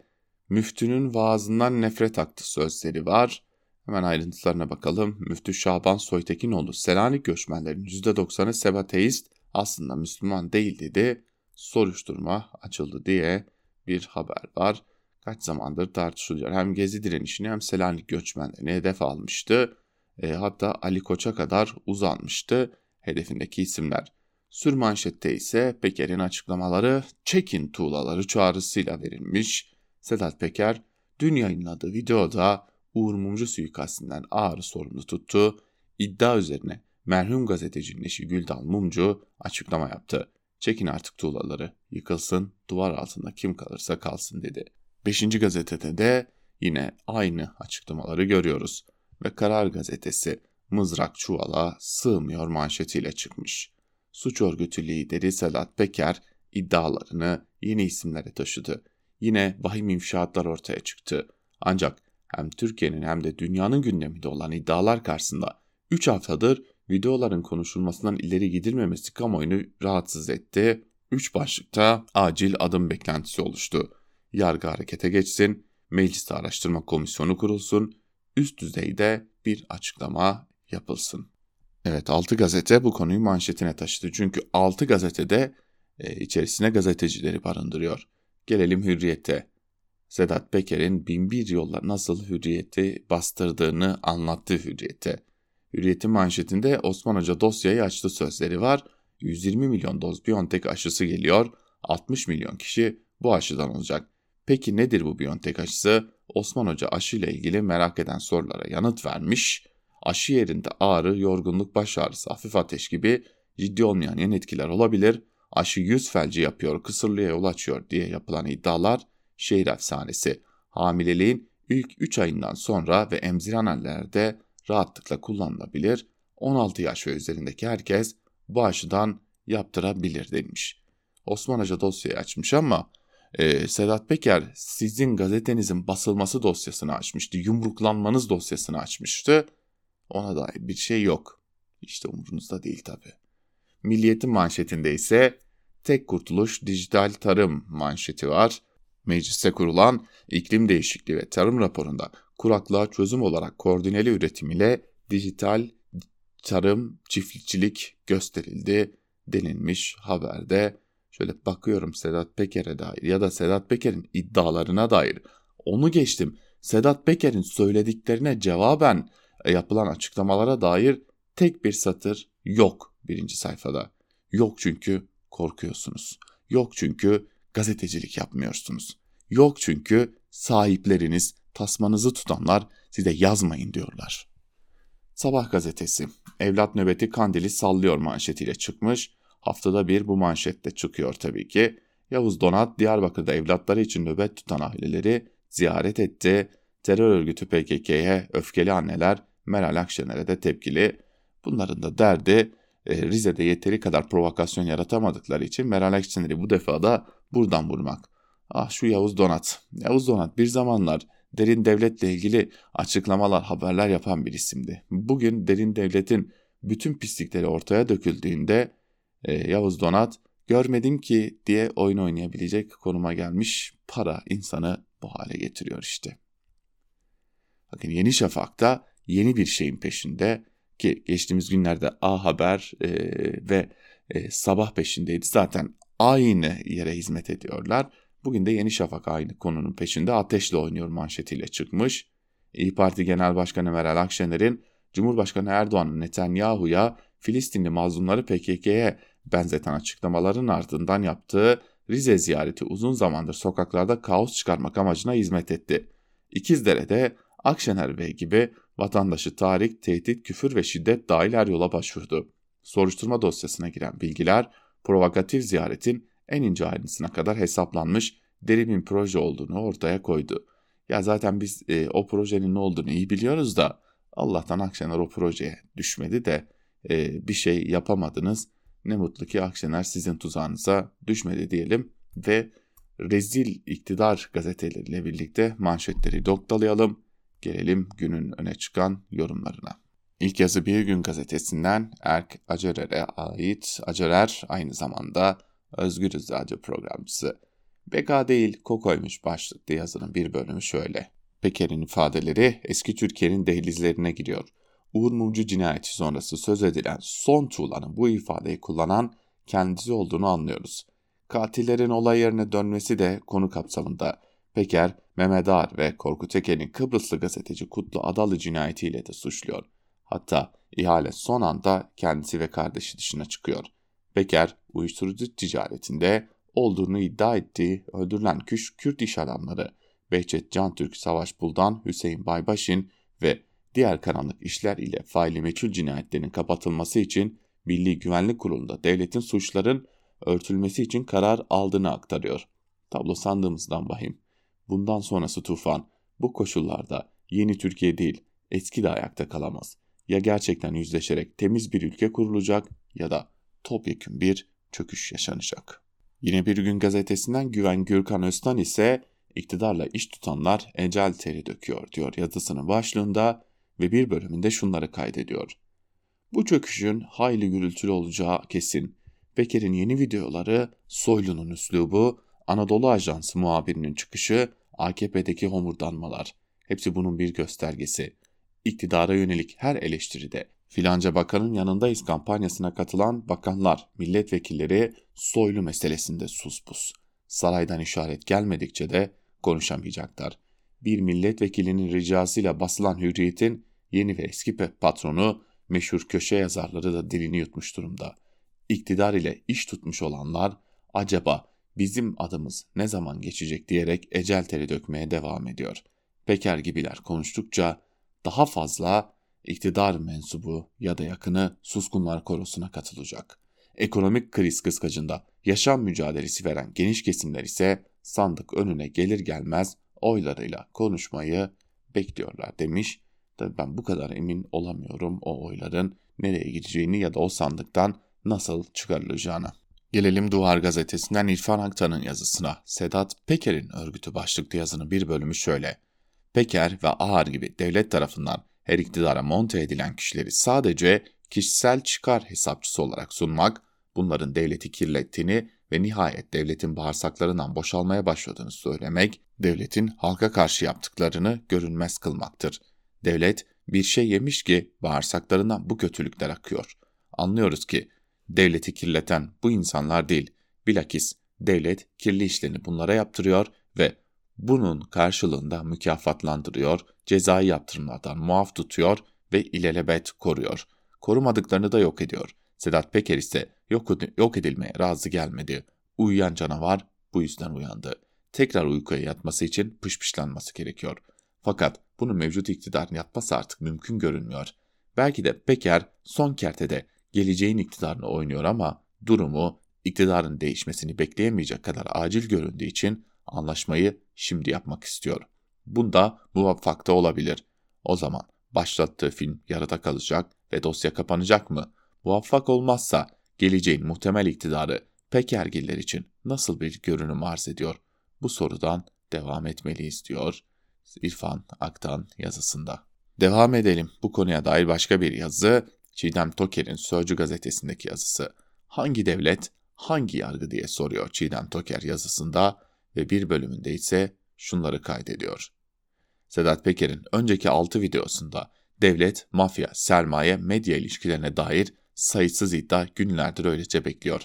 müftünün vaazından nefret aktı sözleri var. Hemen ayrıntılarına bakalım. Müftü Şaban Soytekinoğlu Selanik göçmenlerin %90'ı sebateist aslında Müslüman değil dedi. Soruşturma açıldı diye bir haber var. Kaç zamandır tartışılıyor. Hem Gezi direnişini hem Selanik göçmenlerini hedef almıştı. E, hatta Ali Koç'a kadar uzanmıştı hedefindeki isimler. Sür manşette ise Peker'in açıklamaları çekin tuğlaları çağrısıyla verilmiş. Sedat Peker dün yayınladığı videoda Uğur Mumcu suikastinden ağır sorumlu tuttu. İddia üzerine merhum gazetecinin eşi Güldal Mumcu açıklama yaptı. Çekin artık tuğlaları, yıkılsın, duvar altında kim kalırsa kalsın dedi. Beşinci gazetede de yine aynı açıklamaları görüyoruz. Ve Karar Gazetesi mızrak çuvala sığmıyor manşetiyle çıkmış. Suç örgütü lideri Sedat Peker iddialarını yeni isimlere taşıdı. Yine vahim ifşaatlar ortaya çıktı. Ancak hem Türkiye'nin hem de dünyanın gündeminde olan iddialar karşısında 3 haftadır videoların konuşulmasından ileri gidilmemesi kamuoyunu rahatsız etti. 3 başlıkta acil adım beklentisi oluştu. Yargı harekete geçsin, mecliste araştırma komisyonu kurulsun, üst düzeyde bir açıklama yapılsın. Evet 6 gazete bu konuyu manşetine taşıdı. Çünkü 6 gazetede e, içerisine gazetecileri barındırıyor. Gelelim Hürriyet'e. Sedat Peker'in binbir yolla nasıl hürriyeti bastırdığını anlattı hürriyete. Hürriyetin manşetinde Osman Hoca dosyayı açtı sözleri var. 120 milyon doz Biontech aşısı geliyor. 60 milyon kişi bu aşıdan olacak. Peki nedir bu Biontech aşısı? Osman Hoca aşı ile ilgili merak eden sorulara yanıt vermiş. Aşı yerinde ağrı, yorgunluk, baş ağrısı, hafif ateş gibi ciddi olmayan yan etkiler olabilir. Aşı yüz felci yapıyor, kısırlığa yol açıyor diye yapılan iddialar şehir efsanesi. Hamileliğin ilk 3 ayından sonra ve emziren annelerde rahatlıkla kullanılabilir. 16 yaş ve üzerindeki herkes bu aşıdan yaptırabilir demiş. Osman Hoca dosyayı açmış ama e, Sedat Peker sizin gazetenizin basılması dosyasını açmıştı. Yumruklanmanız dosyasını açmıştı. Ona dair bir şey yok. İşte umurunuzda değil tabi. Milliyetin manşetinde ise tek kurtuluş dijital tarım manşeti var. Mecliste kurulan iklim değişikliği ve tarım raporunda kuraklığa çözüm olarak koordineli üretim ile dijital tarım, çiftlikçilik gösterildi denilmiş haberde. Şöyle bakıyorum Sedat Peker'e dair ya da Sedat Peker'in iddialarına dair. Onu geçtim. Sedat Peker'in söylediklerine cevaben yapılan açıklamalara dair tek bir satır yok birinci sayfada. Yok çünkü korkuyorsunuz. Yok çünkü gazetecilik yapmıyorsunuz. Yok çünkü sahipleriniz, tasmanızı tutanlar size yazmayın diyorlar. Sabah gazetesi, evlat nöbeti kandili sallıyor manşetiyle çıkmış. Haftada bir bu manşette çıkıyor tabii ki. Yavuz Donat Diyarbakır'da evlatları için nöbet tutan aileleri ziyaret etti. Terör örgütü PKK'ye öfkeli anneler Meral Akşener'e de tepkili. Bunların da derdi e, Rize'de yeteri kadar provokasyon yaratamadıkları için Meral Akşener'i bu defa da buradan vurmak. Ah şu Yavuz Donat. Yavuz Donat bir zamanlar derin devletle ilgili açıklamalar, haberler yapan bir isimdi. Bugün derin devletin bütün pislikleri ortaya döküldüğünde e, Yavuz Donat görmedim ki diye oyun oynayabilecek konuma gelmiş para insanı bu hale getiriyor işte. Bakın Yeni Şafak'ta yeni bir şeyin peşinde ki geçtiğimiz günlerde A Haber e, ve e, Sabah peşindeydi. Zaten aynı yere hizmet ediyorlar. Bugün de Yeni Şafak aynı konunun peşinde ateşle oynuyor manşetiyle çıkmış. İyi Parti Genel Başkanı Meral Akşener'in Cumhurbaşkanı Erdoğan'ın Netanyahu'ya Filistinli mazlumları PKK'ye benzeten açıklamaların ardından yaptığı Rize ziyareti uzun zamandır sokaklarda kaos çıkarmak amacına hizmet etti. İkizdere'de Akşener Bey gibi vatandaşı tahrik, tehdit, küfür ve şiddet dahil her yola başvurdu. Soruşturma dosyasına giren bilgiler provokatif ziyaretin en ince ayrıntısına kadar hesaplanmış derin bir proje olduğunu ortaya koydu. Ya zaten biz e, o projenin ne olduğunu iyi biliyoruz da Allah'tan Akşener o projeye düşmedi de e, bir şey yapamadınız. Ne mutlu ki Akşener sizin tuzağınıza düşmedi diyelim ve rezil iktidar gazeteleriyle birlikte manşetleri doktalayalım. Gelelim günün öne çıkan yorumlarına. İlk yazı Bir Gün gazetesinden Erk Acerer'e ait. Acerer aynı zamanda Özgürüz Radyo programcısı. Beka değil Koko'ymuş başlıklı yazının bir bölümü şöyle. Peker'in ifadeleri eski Türkiye'nin dehlizlerine giriyor. Uğur Mumcu cinayeti sonrası söz edilen son tuğlanın bu ifadeyi kullanan kendisi olduğunu anlıyoruz. Katillerin olay yerine dönmesi de konu kapsamında. Peker, Mehmet Ağar ve Korkut Eken'in Kıbrıslı gazeteci Kutlu Adalı cinayetiyle de suçluyor. Hatta ihale son anda kendisi ve kardeşi dışına çıkıyor. Peker, uyuşturucu ticaretinde olduğunu iddia ettiği öldürülen Kürt iş adamları Behçet Cantürk, Savaş Buldan, Hüseyin Baybaşin ve diğer karanlık işler ile faili meçhul cinayetlerin kapatılması için Milli Güvenlik Kurulu'nda devletin suçların örtülmesi için karar aldığını aktarıyor. Tablo sandığımızdan vahim. Bundan sonrası tufan bu koşullarda yeni Türkiye değil eski de ayakta kalamaz. Ya gerçekten yüzleşerek temiz bir ülke kurulacak ya da topyekun bir çöküş yaşanacak. Yine bir gün gazetesinden Güven Gürkan Öztan ise iktidarla iş tutanlar ecel teri döküyor diyor yazısının başlığında ve bir bölümünde şunları kaydediyor. Bu çöküşün hayli gürültülü olacağı kesin. Peker'in yeni videoları, Soylu'nun üslubu, Anadolu Ajansı muhabirinin çıkışı, AKP'deki homurdanmalar. Hepsi bunun bir göstergesi. İktidara yönelik her eleştiride filanca bakanın yanındayız kampanyasına katılan bakanlar, milletvekilleri soylu meselesinde sus pus. Saraydan işaret gelmedikçe de konuşamayacaklar. Bir milletvekilinin ricasıyla basılan hürriyetin yeni ve eski patronu meşhur köşe yazarları da dilini yutmuş durumda. İktidar ile iş tutmuş olanlar acaba bizim adımız ne zaman geçecek diyerek ecel teri dökmeye devam ediyor. Peker gibiler konuştukça daha fazla iktidar mensubu ya da yakını suskunlar korosuna katılacak. Ekonomik kriz kıskacında yaşam mücadelesi veren geniş kesimler ise sandık önüne gelir gelmez oylarıyla konuşmayı bekliyorlar demiş. Tabii ben bu kadar emin olamıyorum o oyların nereye gideceğini ya da o sandıktan nasıl çıkarılacağına. Gelelim Duvar gazetesinden İrfan Aktan'ın yazısına. Sedat Peker'in örgütü başlıklı yazının bir bölümü şöyle. Peker ve Ağar gibi devlet tarafından her iktidara monte edilen kişileri sadece kişisel çıkar hesapçısı olarak sunmak, bunların devleti kirlettiğini ve nihayet devletin bağırsaklarından boşalmaya başladığını söylemek, devletin halka karşı yaptıklarını görünmez kılmaktır. Devlet bir şey yemiş ki bağırsaklarından bu kötülükler akıyor. Anlıyoruz ki devleti kirleten bu insanlar değil, bilakis devlet kirli işlerini bunlara yaptırıyor ve bunun karşılığında mükafatlandırıyor, cezai yaptırımlardan muaf tutuyor ve ilelebet koruyor. Korumadıklarını da yok ediyor. Sedat Peker ise yok, yok edilmeye razı gelmedi. Uyuyan canavar bu yüzden uyandı. Tekrar uykuya yatması için pışpışlanması gerekiyor. Fakat bunu mevcut iktidar yapması artık mümkün görünmüyor. Belki de Peker son kertede geleceğin iktidarını oynuyor ama durumu iktidarın değişmesini bekleyemeyecek kadar acil göründüğü için anlaşmayı şimdi yapmak istiyor. Bunda muvaffak da olabilir. O zaman başlattığı film yarıda kalacak ve dosya kapanacak mı? Muvaffak olmazsa geleceğin muhtemel iktidarı Pekergiller için nasıl bir görünüm arz ediyor? Bu sorudan devam etmeliyiz diyor İrfan Aktan yazısında. Devam edelim. Bu konuya dair başka bir yazı Çiğdem Toker'in Sözcü gazetesindeki yazısı. Hangi devlet, hangi yargı diye soruyor Çiğdem Toker yazısında ve bir bölümünde ise şunları kaydediyor. Sedat Peker'in önceki 6 videosunda devlet, mafya, sermaye, medya ilişkilerine dair sayısız iddia günlerdir öylece bekliyor.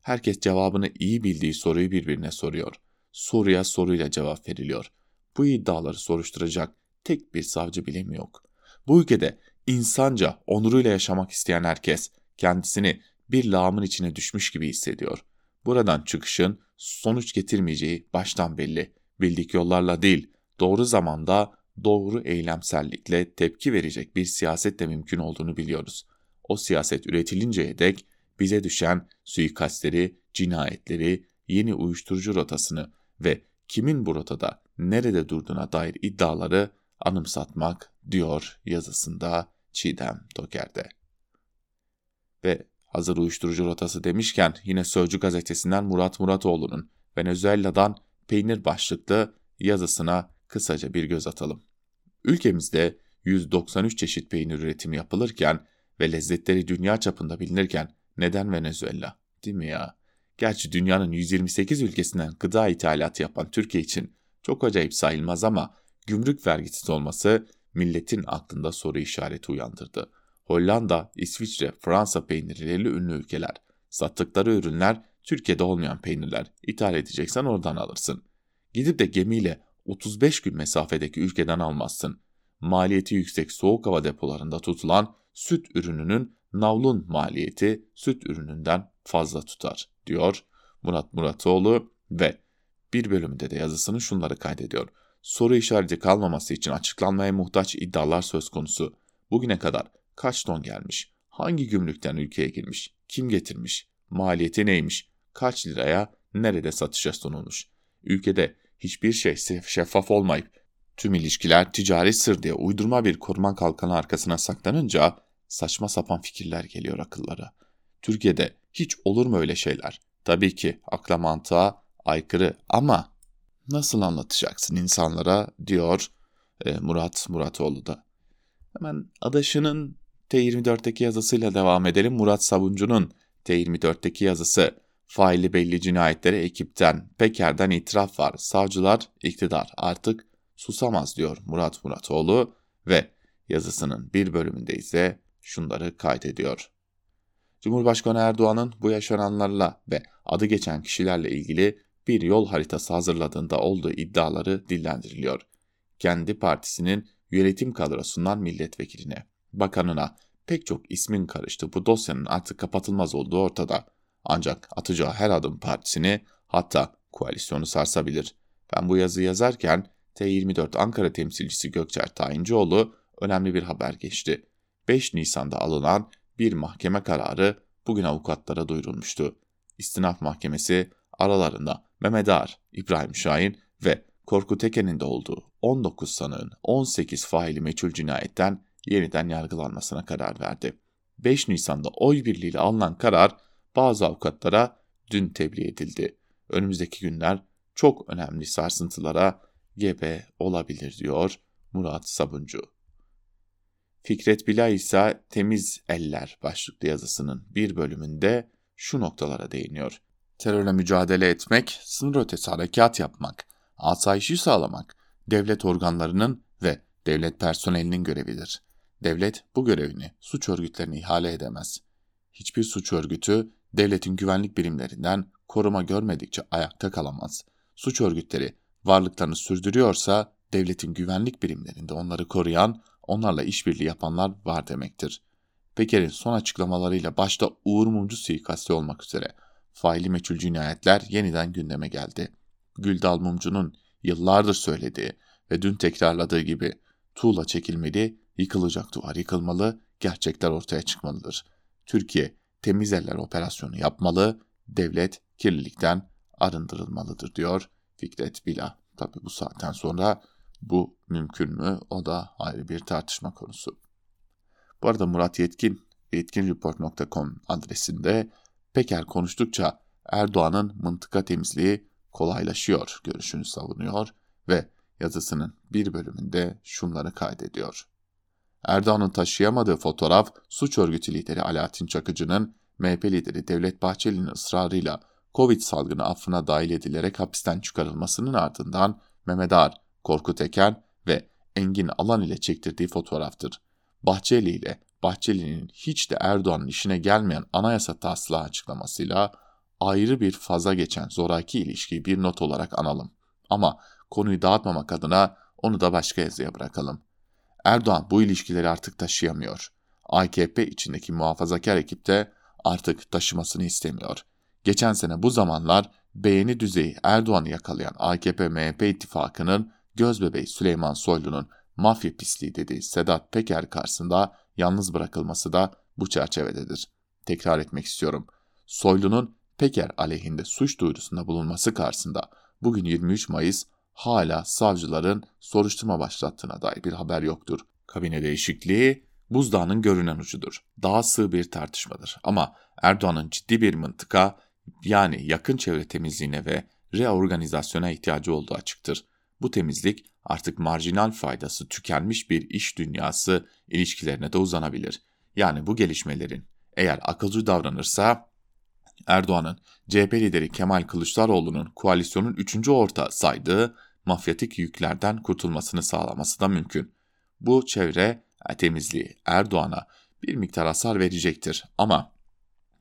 Herkes cevabını iyi bildiği soruyu birbirine soruyor. Soruya soruyla cevap veriliyor. Bu iddiaları soruşturacak tek bir savcı bile mi yok? Bu ülkede insanca, onuruyla yaşamak isteyen herkes kendisini bir lağımın içine düşmüş gibi hissediyor. Buradan çıkışın sonuç getirmeyeceği baştan belli. Bildik yollarla değil, doğru zamanda doğru eylemsellikle tepki verecek bir siyaset de mümkün olduğunu biliyoruz. O siyaset üretilinceye dek bize düşen suikastleri, cinayetleri, yeni uyuşturucu rotasını ve kimin bu rotada nerede durduğuna dair iddiaları anımsatmak diyor yazısında Çiğdem Toker'de. Ve hazır uyuşturucu rotası demişken yine Sözcü gazetesinden Murat Muratoğlu'nun Venezuela'dan peynir başlıklı yazısına kısaca bir göz atalım. Ülkemizde 193 çeşit peynir üretimi yapılırken ve lezzetleri dünya çapında bilinirken neden Venezuela? Değil mi ya? Gerçi dünyanın 128 ülkesinden gıda ithalatı yapan Türkiye için çok acayip sayılmaz ama gümrük vergisiz olması milletin aklında soru işareti uyandırdı. Hollanda, İsviçre, Fransa peynirleriyle ünlü ülkeler. Sattıkları ürünler Türkiye'de olmayan peynirler. İthal edeceksen oradan alırsın. Gidip de gemiyle 35 gün mesafedeki ülkeden almazsın. Maliyeti yüksek soğuk hava depolarında tutulan süt ürününün navlun maliyeti süt ürününden fazla tutar, diyor Murat Muratoğlu ve bir bölümünde de yazısını şunları kaydediyor. Soru işareti kalmaması için açıklanmaya muhtaç iddialar söz konusu. Bugüne kadar kaç ton gelmiş? Hangi gümrükten ülkeye girmiş? Kim getirmiş? Maliyeti neymiş? Kaç liraya, nerede satışa sunulmuş? Ülkede hiçbir şey şeffaf olmayıp tüm ilişkiler ticari sır diye uydurma bir koruma kalkanı arkasına saklanınca saçma sapan fikirler geliyor akıllara. Türkiye'de hiç olur mu öyle şeyler? Tabii ki akla mantığa aykırı ama nasıl anlatacaksın insanlara diyor e, Murat Muratoğlu da. Hemen adaşının T24'teki yazısıyla devam edelim. Murat Sabuncu'nun T24'teki yazısı faili belli cinayetlere ekipten, Peker'den itiraf var. Savcılar iktidar artık susamaz diyor Murat Muratoğlu ve yazısının bir bölümünde ise şunları kaydediyor. Cumhurbaşkanı Erdoğan'ın bu yaşananlarla ve adı geçen kişilerle ilgili bir yol haritası hazırladığında olduğu iddiaları dillendiriliyor. Kendi partisinin yönetim kadrosundan milletvekiline, bakanına pek çok ismin karıştığı bu dosyanın artık kapatılmaz olduğu ortada. Ancak atacağı her adım partisini hatta koalisyonu sarsabilir. Ben bu yazıyı yazarken T24 Ankara temsilcisi Gökçer Tayincioğlu önemli bir haber geçti. 5 Nisan'da alınan bir mahkeme kararı bugün avukatlara duyurulmuştu. İstinaf Mahkemesi aralarında Mehmet Ağar, İbrahim Şahin ve Korkut Eken'in de olduğu 19 sanığın 18 faili meçhul cinayetten yeniden yargılanmasına karar verdi. 5 Nisan'da oy birliğiyle alınan karar bazı avukatlara dün tebliğ edildi. Önümüzdeki günler çok önemli sarsıntılara gebe olabilir diyor Murat Sabuncu. Fikret Bila ise Temiz Eller başlıklı yazısının bir bölümünde şu noktalara değiniyor. Terörle mücadele etmek, sınır ötesi harekat yapmak, asayişi sağlamak, devlet organlarının ve devlet personelinin görevidir. Devlet bu görevini suç örgütlerine ihale edemez. Hiçbir suç örgütü devletin güvenlik birimlerinden koruma görmedikçe ayakta kalamaz. Suç örgütleri varlıklarını sürdürüyorsa devletin güvenlik birimlerinde onları koruyan, onlarla işbirliği yapanlar var demektir. Peker'in son açıklamalarıyla başta Uğur Mumcu suikasti olmak üzere faili meçhul cinayetler yeniden gündeme geldi. Güldal Mumcu'nun yıllardır söylediği ve dün tekrarladığı gibi tuğla çekilmeli, yıkılacak duvar yıkılmalı, gerçekler ortaya çıkmalıdır. Türkiye temiz eller operasyonu yapmalı, devlet kirlilikten arındırılmalıdır diyor Fikret Bila. Tabi bu saatten sonra bu mümkün mü o da ayrı bir tartışma konusu. Bu arada Murat Yetkin yetkinreport.com adresinde Peker konuştukça Erdoğan'ın mıntıka temizliği kolaylaşıyor görüşünü savunuyor ve yazısının bir bölümünde şunları kaydediyor. Erdoğan'ın taşıyamadığı fotoğraf suç örgütü lideri Alaaddin Çakıcı'nın MHP lideri Devlet Bahçeli'nin ısrarıyla Covid salgını affına dahil edilerek hapisten çıkarılmasının ardından Mehmet Ağar, Korkut Eken ve Engin Alan ile çektirdiği fotoğraftır. Bahçeli ile Bahçeli'nin hiç de Erdoğan'ın işine gelmeyen anayasa taslağı açıklamasıyla ayrı bir faza geçen zoraki ilişkiyi bir not olarak analım. Ama konuyu dağıtmamak adına onu da başka yazıya bırakalım. Erdoğan bu ilişkileri artık taşıyamıyor. AKP içindeki muhafazakar ekipte artık taşımasını istemiyor. Geçen sene bu zamanlar beğeni düzeyi Erdoğan'ı yakalayan AKP-MHP ittifakının gözbebeği Süleyman Soylu'nun mafya pisliği dediği Sedat Peker karşısında yalnız bırakılması da bu çerçevededir. Tekrar etmek istiyorum. Soylu'nun Peker aleyhinde suç duyurusunda bulunması karşısında bugün 23 Mayıs hala savcıların soruşturma başlattığına dair bir haber yoktur. Kabine değişikliği buzdağının görünen ucudur. Daha sığ bir tartışmadır. Ama Erdoğan'ın ciddi bir mıntıka yani yakın çevre temizliğine ve reorganizasyona ihtiyacı olduğu açıktır. Bu temizlik artık marjinal faydası tükenmiş bir iş dünyası ilişkilerine de uzanabilir. Yani bu gelişmelerin eğer akılcı davranırsa Erdoğan'ın CHP lideri Kemal Kılıçdaroğlu'nun koalisyonun üçüncü orta saydığı mafyatik yüklerden kurtulmasını sağlaması da mümkün. Bu çevre temizliği Erdoğan'a bir miktar hasar verecektir ama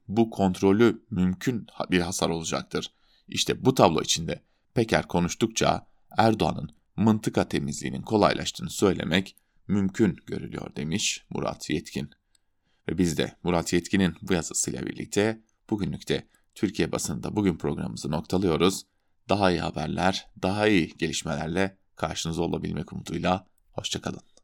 bu kontrolü mümkün bir hasar olacaktır. İşte bu tablo içinde Peker konuştukça Erdoğan'ın mıntıka temizliğinin kolaylaştığını söylemek mümkün görülüyor demiş Murat Yetkin. Ve biz de Murat Yetkin'in bu yazısıyla birlikte bugünlük de Türkiye basınında bugün programımızı noktalıyoruz. Daha iyi haberler, daha iyi gelişmelerle karşınızda olabilmek umuduyla. Hoşçakalın.